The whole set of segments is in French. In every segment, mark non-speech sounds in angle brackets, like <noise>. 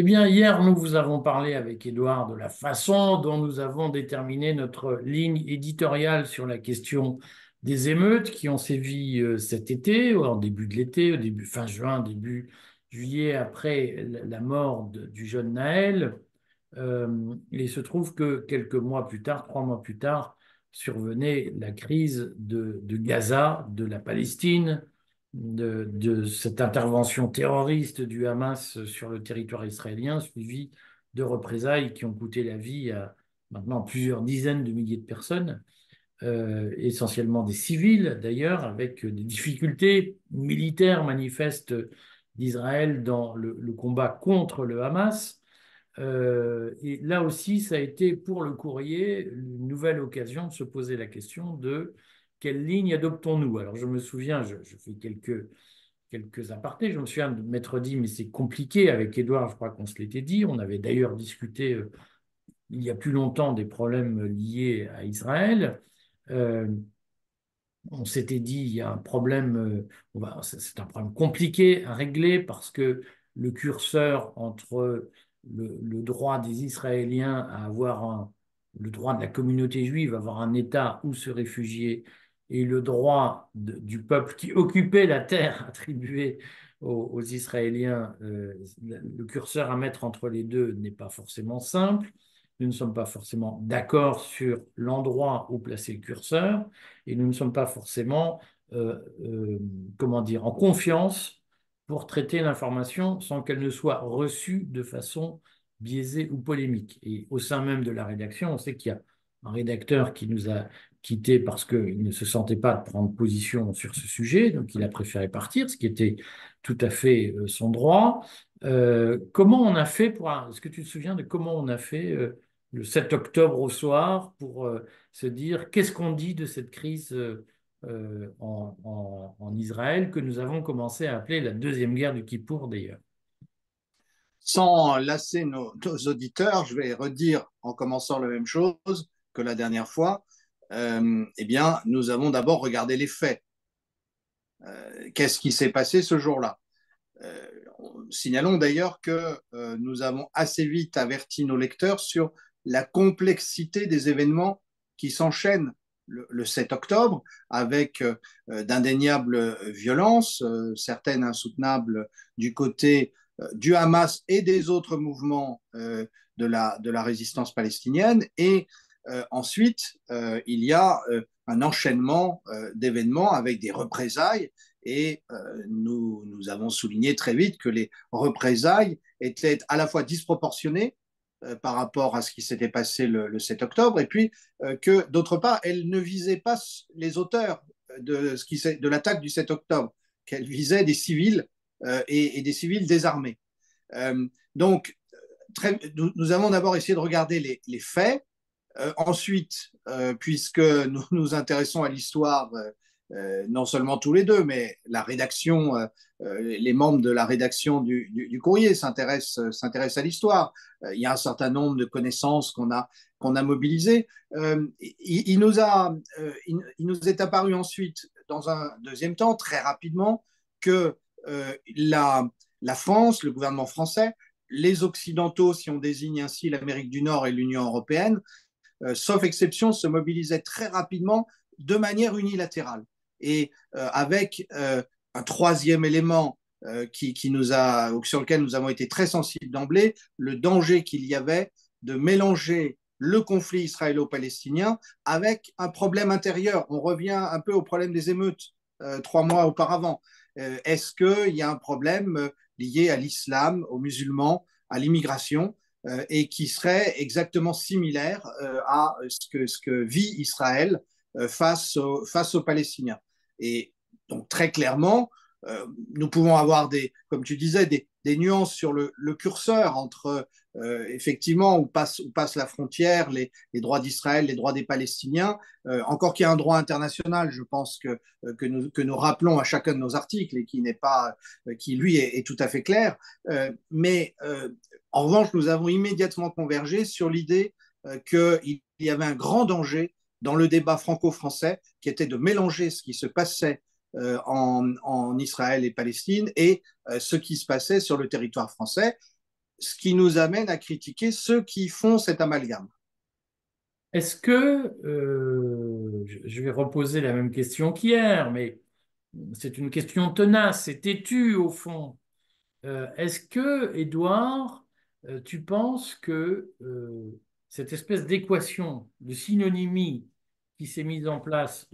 Eh bien, hier, nous vous avons parlé avec Édouard de la façon dont nous avons déterminé notre ligne éditoriale sur la question des émeutes qui ont sévi euh, cet été, en début de l'été, fin juin, début juillet, après la mort du jeune Naël. Euh, il se trouve que quelques mois plus tard, trois mois plus tard, survenait la crise de, Gaza, de la Palestine, de, cette intervention terroriste du Hamas sur le territoire israélien, suivie de représailles qui ont coûté la vie à maintenant plusieurs dizaines de milliers de personnes, euh, essentiellement des civils d'ailleurs, avec des difficultés militaires manifestes d'Israël dans le, combat contre le Hamas. Euh, et là aussi, ça a été pour le courrier une nouvelle occasion de se poser la question de quelle ligne adoptons-nous? Alors je me souviens, je, fais quelques, quelques apartés, je me souviens de m'être dit, mais c'est compliqué. Avec Édouard, je crois qu'on se l'était dit, on avait d'ailleurs discuté euh, il y a plus longtemps des problèmes liés à Israël. Euh, on s'était dit, il y a un problème, c'est un problème compliqué à régler parce que le curseur entre le, droit des Israéliens à avoir le droit de la communauté juive à avoir un État où se réfugier et le droit du peuple qui occupait la terre <laughs> attribuée aux, Israéliens, euh, le curseur à mettre entre les deux n'est pas forcément simple. Nous ne sommes pas forcément d'accord sur l'endroit où placer le curseur et nous ne sommes pas forcément, euh, euh, comment dire, en confiance pour traiter l'information sans qu'elle ne soit reçue de façon biaisée ou polémique. Et au sein même de la rédaction, on sait qu'il y a un rédacteur qui nous a quittés parce qu'il ne se sentait pas prendre position sur ce sujet, donc il a préféré partir, ce qui était tout à fait euh, son droit. Euh, comment on a fait pour... Est-ce que tu te souviens de comment on a fait euh, le 7 octobre au soir pour se dire qu'est-ce qu'on dit de cette crise en, Israël que nous avons commencé à appeler la deuxième guerre du Kippour d'ailleurs? Sans lasser nos, auditeurs, je vais redire en commençant la même chose que la dernière fois. Euh, eh bien, nous avons d'abord regardé les faits. Euh, qu'est-ce qui s'est passé ce jour-là? Signalons d'ailleurs que nous avons assez vite averti nos lecteurs sur la complexité des événements qui s'enchaînent le, 7 octobre, avec euh, d'indéniables violences, euh, certaines insoutenables du côté euh, du Hamas et des autres mouvements de, la, de la résistance palestinienne. Et ensuite, il y a un enchaînement d'événements avec des représailles. Et nous, avons souligné très vite que les représailles étaient à la fois disproportionnées euh, par rapport à ce qui s'était passé le, 7 octobre, et puis euh, que d'autre part, elle ne visait pas les auteurs de, ce qui, de l'attaque du 7 octobre, qu'elle visait des civils euh, et, des civils désarmés. donc, nous, avons d'abord essayé de regarder les faits. Ensuite, puisque nous <laughs> nous intéressons à l'histoire euh, non seulement tous les deux, mais la rédaction, euh, euh, les membres de la rédaction du, courrier s'intéressent, à l'histoire. il y a un certain nombre de connaissances qu'on a, qu'on a mobilisées. Il, nous a, il, nous est apparu ensuite, dans un deuxième temps, très rapidement, que la, la France, le gouvernement français, les Occidentaux, si on désigne ainsi l'Amérique du Nord et l'Union européenne, sauf exception, se mobilisaient très rapidement de manière unilatérale et euh, avec euh, un troisième élément euh, qui, nous a, sur lequel nous avons été très sensibles d'emblée, le danger qu'il y avait de mélanger le conflit israélo-palestinien avec un problème intérieur. On revient un peu au problème des émeutes trois mois auparavant. Est-ce qu'il y a un problème lié à l'islam, aux musulmans, à l'immigration, et qui serait exactement similaire à ce que, vit Israël face, face aux Palestiniens et donc très clairement, euh, nous pouvons avoir des, comme tu disais, des, nuances sur le, curseur entre euh, effectivement où passe, la frontière, les, droits d'Israël, les droits des Palestiniens. Euh, encore qu'il y a un droit international, je pense que, que nous rappelons à chacun de nos articles et qui n'est pas, qui lui est, est, tout à fait clair. mais en revanche, nous avons immédiatement convergé sur l'idée qu'il y avait un grand danger dans le débat franco-français, qui était de mélanger ce qui se passait euh, en, Israël et Palestine et euh, ce qui se passait sur le territoire français. ce qui nous amène à critiquer ceux qui font cet amalgame. Est-ce que, euh, je vais reposer la même question qu'hier, mais c'est une question tenace et têtue au fond. Euh, est-ce que, Édouard, euh, tu penses que cette espèce d'équation de synonymie qui s'est mise en place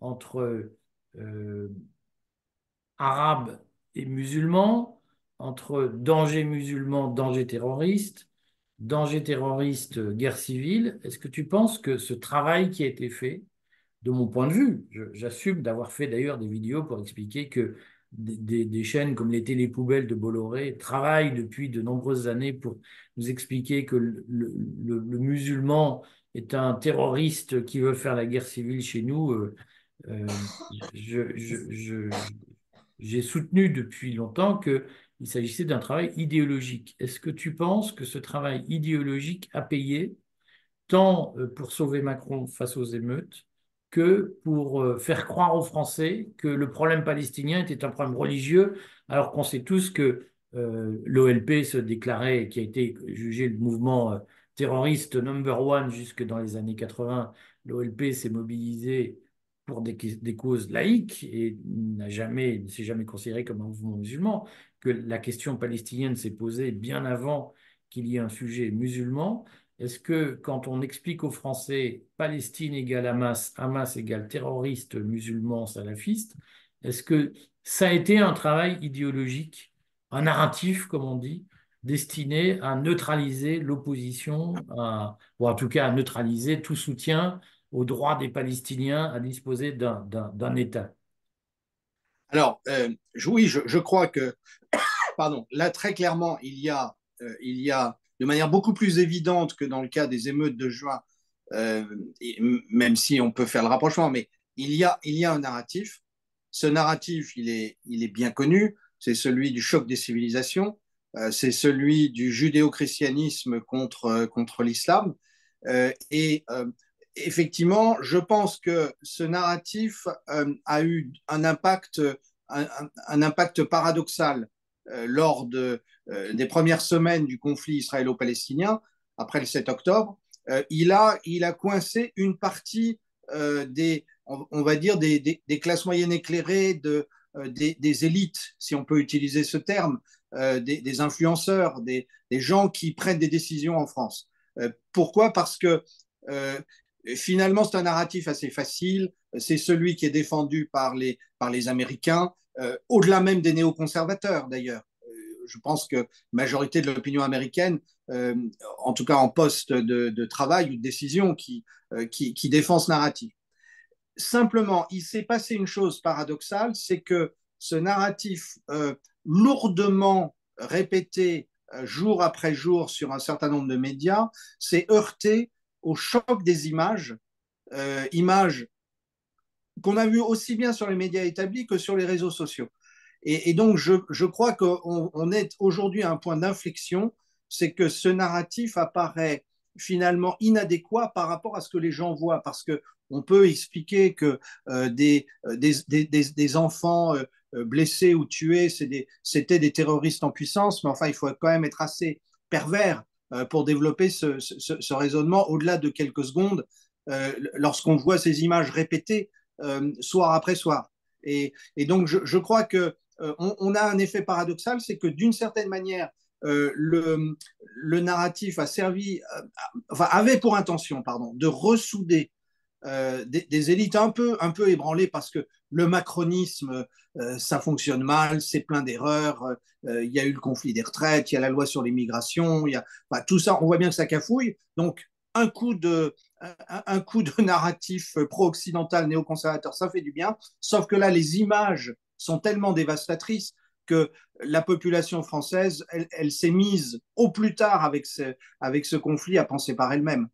entre arabes et musulmans, entre danger musulman, danger terroriste, danger terroriste, guerre civile, est-ce que tu penses que ce travail qui a été fait, de mon point de vue, j'assume d'avoir fait d'ailleurs des vidéos pour expliquer que des, chaînes comme les télépoubelles de Bolloré travaillent depuis de nombreuses années pour nous expliquer que le, musulman est un terroriste qui veut faire la guerre civile chez nous. Euh, euh, j'ai soutenu depuis longtemps que il s'agissait d'un travail idéologique. Est-ce que tu penses que ce travail idéologique a payé, tant euh, pour sauver Macron face aux émeutes, que pour euh, faire croire aux Français que le problème palestinien était un problème religieux, alors qu'on sait tous que euh, l'OLP se déclarait, qui a été jugé le mouvement terroriste number one jusque dans les années 80, l'OLP s'est mobilisé pour des, des, causes laïques et n'a jamais, ne s'est jamais considéré comme un mouvement musulman que la question palestinienne s'est posée bien avant qu'il y ait un sujet musulman. Est-ce que quand on explique aux Français Palestine égale Hamas, Hamas égale terroriste musulman salafiste, est-ce que ça a été un travail idéologique, un narratif, comme on dit, destiné à neutraliser l'opposition, ou en tout cas à neutraliser tout soutien au droit des Palestiniens à disposer d'un État? Alors, euh, oui, je, crois que, <coughs> pardon, là, très clairement, il y, a, euh, il y a, de manière beaucoup plus évidente que dans le cas des émeutes de juin, euh, même si on peut faire le rapprochement, mais il y a, il y a un narratif. Ce narratif, il est, il est bien connu. C'est celui du choc des civilisations. c'est celui du judéo-christianisme contre, contre l'islam. et effectivement, je pense que ce narratif euh, a eu un impact, un, impact paradoxal euh, lors de, euh, des premières semaines du conflit israélo-palestinien, après le 7 octobre. il, a, il a coincé une partie des, on, va dire, des, des, classes moyennes éclairées, de, des, des, élites, si on peut utiliser ce terme, des, influenceurs, des, gens qui prennent des décisions en France. pourquoi? Parce que finalement, c'est un narratif assez facile. C'est celui qui est défendu par les, par les Américains, euh, au-delà même des néoconservateurs d'ailleurs. Euh, je pense que majorité de l'opinion américaine, euh, en tout cas en poste de, travail ou de décision, qui, qui, défend ce narratif. Simplement, il s'est passé une chose paradoxale, c'est que ce narratif lourdement répété jour après jour sur un certain nombre de médias s'est heurté au choc des images, euh, images qu'on a vues aussi bien sur les médias établis que sur les réseaux sociaux. Et, donc, je, crois qu'on on est aujourd'hui à un point d'inflexion, c'est que ce narratif apparaît finalement inadéquat par rapport à ce que les gens voient, parce que on peut expliquer que euh, des, des, des, enfants euh, blessés ou tués, c'était des terroristes en puissance, mais enfin, il faut quand même être assez pervers euh, pour développer ce, raisonnement au-delà de quelques secondes euh, lorsqu'on voit ces images répétées euh, soir après soir. Et, donc, je, crois que on, a un effet paradoxal, c'est que d'une certaine manière, le, le, narratif a servi, enfin, avait pour intention, pardon, de ressouder euh, des, élites un peu, un peu ébranlées parce que le macronisme, euh, ça fonctionne mal, c'est plein d'erreurs. Euh, il y a eu le conflit des retraites, il y a la loi sur l'immigration, il y a tout ça. On voit bien que ça cafouille. Donc un coup de un, coup de <laughs> narratif pro-occidental néoconservateur, ça fait du bien. Sauf que là, les images sont tellement dévastatrices que la population française, elle, elle s'est mise au plus tard avec ce, avec ce conflit à penser par elle-même.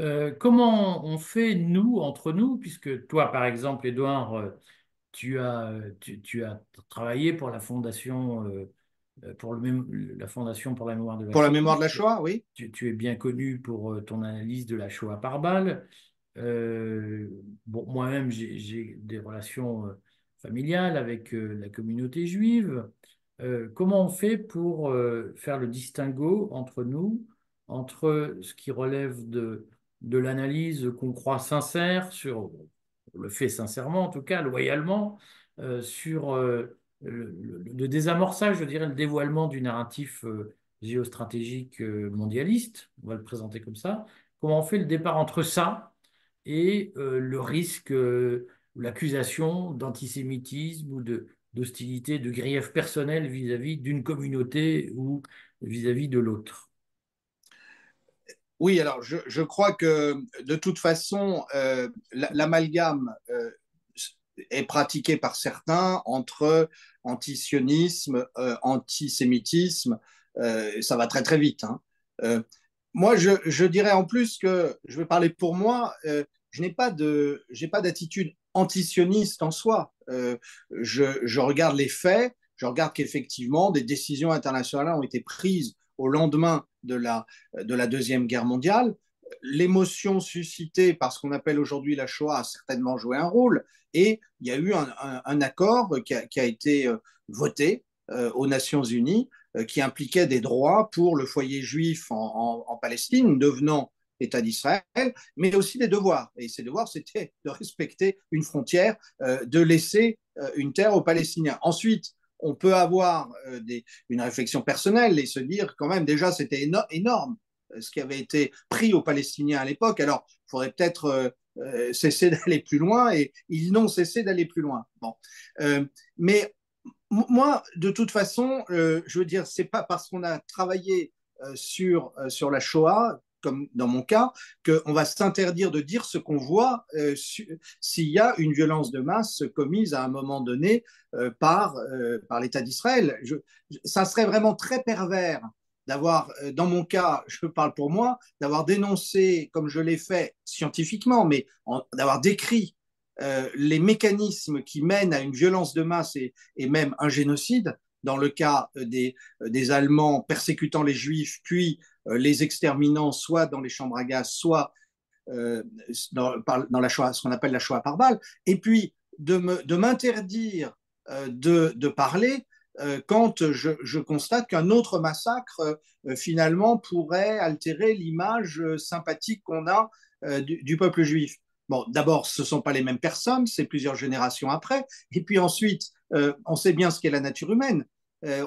Euh, comment on fait, nous, entre nous, puisque toi, par exemple, Edouard, euh, tu as, tu, as travaillé pour la Fondation, euh, pour le la Fondation pour la mémoire de la Pour la mémoire de la Shoah, oui. Tu, es bien connu pour ton analyse de la Shoah par balle. bon, moi-même, j'ai des relations familiales avec la communauté juive. comment on fait pour faire le distinguo entre nous, entre ce qui relève de, l'analyse qu'on croit sincère sur, le fait sincèrement en tout cas, loyalement, sur le, désamorçage, je dirais, le dévoilement du narratif euh, géostratégique euh, mondialiste, on va le présenter comme ça, comment on fait le départ entre ça et euh, le risque, l'accusation d'antisémitisme ou d'hostilité, de grief personnel vis-à-vis d'une communauté ou vis-à-vis de l'autre Oui, alors je, crois que de toute façon, l'amalgame est pratiqué par certains entre antisionisme, euh, antisémitisme, euh, ça va très très vite. Hein. Euh, moi, je, je, dirais en plus que, je vais parler pour moi, euh, je n'ai pas d'attitude antisioniste en soi. Euh, je, regarde les faits, je regarde qu'effectivement des décisions internationales ont été prises au lendemain de la, de la deuxième guerre mondiale. L'émotion suscitée par ce qu'on appelle aujourd'hui la Shoah a certainement joué un rôle, et il y a eu un, accord qui a, été euh, voté euh, aux Nations Unies qui impliquait des droits pour le foyer juif en Palestine, devenant État d'Israël, mais aussi des devoirs. Et ces devoirs, c'était de respecter une frontière, euh, de laisser euh, une terre aux Palestiniens. Ensuite, on peut avoir euh, une réflexion personnelle et se dire quand même, déjà, c'était éno énorme ce qui avait été pris aux Palestiniens à l'époque. Alors, il faudrait peut-être cesser <laughs> d'aller plus loin et ils n'ont cessé d'aller plus loin. Bon. Mais moi, de toute façon, je veux dire, c'est pas parce qu'on a travaillé sur, sur la Shoah, comme dans mon cas, qu'on va s'interdire de dire ce qu'on voit euh, s'il y a une violence de masse commise à un moment donné par, par l'État d'Israël. Ça serait vraiment très pervers d'avoir, euh, dans mon cas, je parle pour moi, d'avoir dénoncé, comme je l'ai fait scientifiquement, mais d'avoir décrit euh, les mécanismes qui mènent à une violence de masse et, et même un génocide, dans le cas euh, des, euh, des Allemands persécutant les Juifs, puis euh, les exterminant soit dans les chambres à gaz, soit euh, dans, la ce qu'on appelle la Shoah par balle, et puis de m'interdire de, de parler euh, quand je, je constate qu'un autre massacre euh, finalement pourrait altérer l'image euh, sympathique qu'on a du, du, peuple juif. Bon, d'abord, ce ne sont pas les mêmes personnes, c'est plusieurs générations après. Et puis ensuite, on sait bien ce qu'est la nature humaine.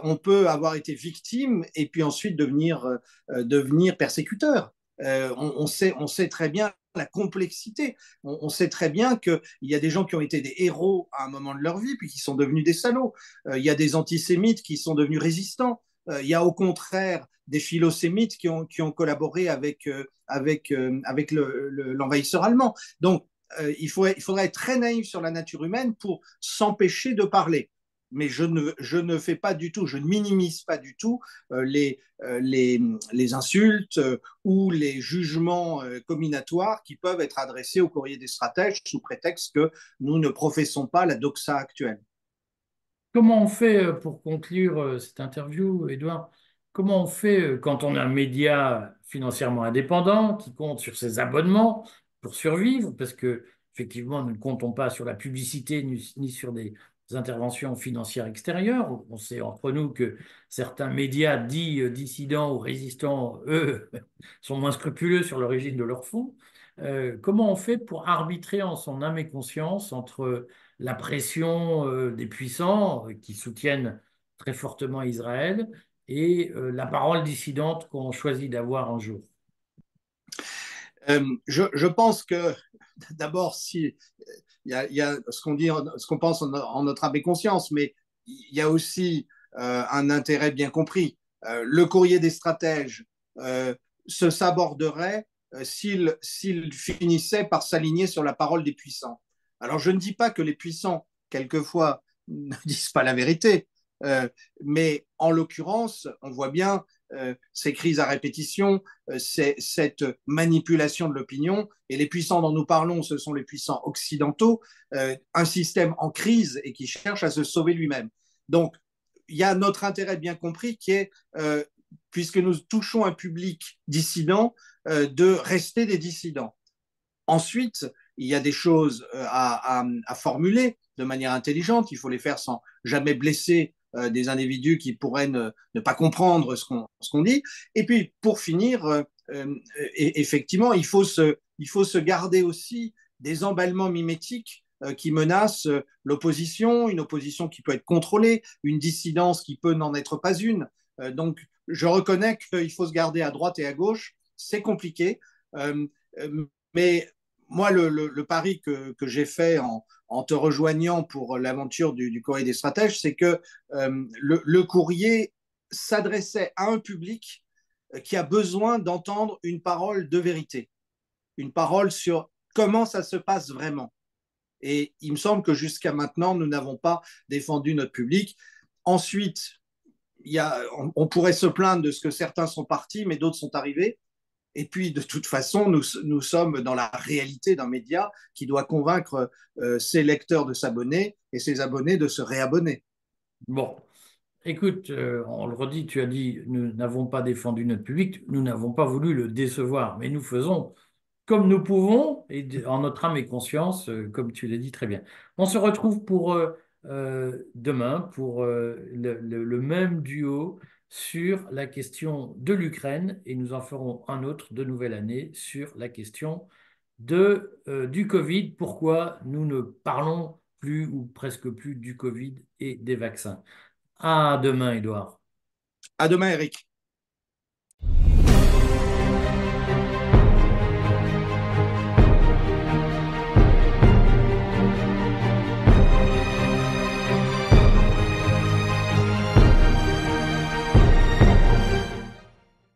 On peut avoir été victime et puis ensuite devenir, devenir persécuteur. On, sait, on sait très bien la complexité. On, sait très bien qu'il y a des gens qui ont été des héros à un moment de leur vie, puis qui sont devenus des salauds. Euh, il y a des antisémites qui sont devenus résistants. Euh, il y a au contraire des philosémites qui ont, qui ont collaboré avec, euh, avec, euh, avec l'envahisseur le, allemand. Donc, euh, il, faut, il faudrait être très naïf sur la nature humaine pour s'empêcher de parler mais je ne, je ne fais pas du tout, je ne minimise pas du tout euh, les, euh, les, les, insultes euh, ou les jugements combinatoires qui peuvent être adressés au courrier des stratèges sous prétexte que nous ne professons pas la doxa actuelle. Comment on fait pour conclure cette interview, Edouard Comment on fait quand on a un média financièrement indépendant qui compte sur ses abonnements pour survivre? Parce que effectivement, nous ne comptons pas sur la publicité ni sur des interventions financières extérieures. On sait entre nous que certains médias dits euh, dissidents ou résistants, eux, <laughs> sont moins scrupuleux sur l'origine de leurs fonds. Euh, comment on fait pour arbitrer en son âme et conscience entre la pression euh, des puissants qui soutiennent très fortement Israël et la parole dissidente qu'on choisit d'avoir un jour? Je, pense que d'abord, si il y a, ce qu'on dit, ce qu'on pense en, notre âme et conscience, mais il y a aussi euh, un intérêt bien compris. Euh, le courrier des stratèges euh, se saborderait s'il finissait par s'aligner sur la parole des puissants. Alors je ne dis pas que les puissants, quelquefois, <laughs> ne disent pas la vérité, mais en l'occurrence, on voit bien ces crises à répétition, euh, cette manipulation de l'opinion. Et les puissants dont nous parlons, ce sont les puissants occidentaux, euh, un système en crise et qui cherche à se sauver lui-même. Donc, il y a notre intérêt bien compris qui est, euh, puisque nous touchons un public dissident, euh, de rester des dissidents. Ensuite, il y a des choses à, formuler de manière intelligente. Il faut les faire sans jamais blesser des individus qui pourraient ne, pas comprendre ce qu'on dit. Et puis, pour finir, effectivement, il faut, se, il faut se garder aussi des emballements mimétiques qui menacent l'opposition, une opposition qui peut être contrôlée, une dissidence qui peut n'en être pas une. donc, je reconnais qu'il faut se garder à droite et à gauche, c'est compliqué, mais moi, le, pari que, j'ai fait en, te rejoignant pour l'aventure du, courrier des stratèges, c'est que euh, le, courrier s'adressait à un public qui a besoin d'entendre une parole de vérité, une parole sur comment ça se passe vraiment. Et il me semble que jusqu'à maintenant, nous n'avons pas défendu notre public. Ensuite, on pourrait se plaindre de ce que certains sont partis, mais d'autres sont arrivés. Et puis, de toute façon, nous, sommes dans la réalité d'un média qui doit convaincre euh, ses lecteurs de s'abonner et ses abonnés de se réabonner. Bon, écoute, euh, on le redit, tu as dit, nous n'avons pas défendu notre public, nous n'avons pas voulu le décevoir, mais nous faisons comme nous pouvons, et en notre âme et conscience, euh, comme tu l'as dit très bien. On se retrouve pour demain, pour le même duo sur la question de l'Ukraine et nous en ferons un autre de nouvelle année sur la question euh, du Covid. Pourquoi nous ne parlons plus ou presque plus du Covid et des vaccins? À demain, Edouard. À demain, Eric.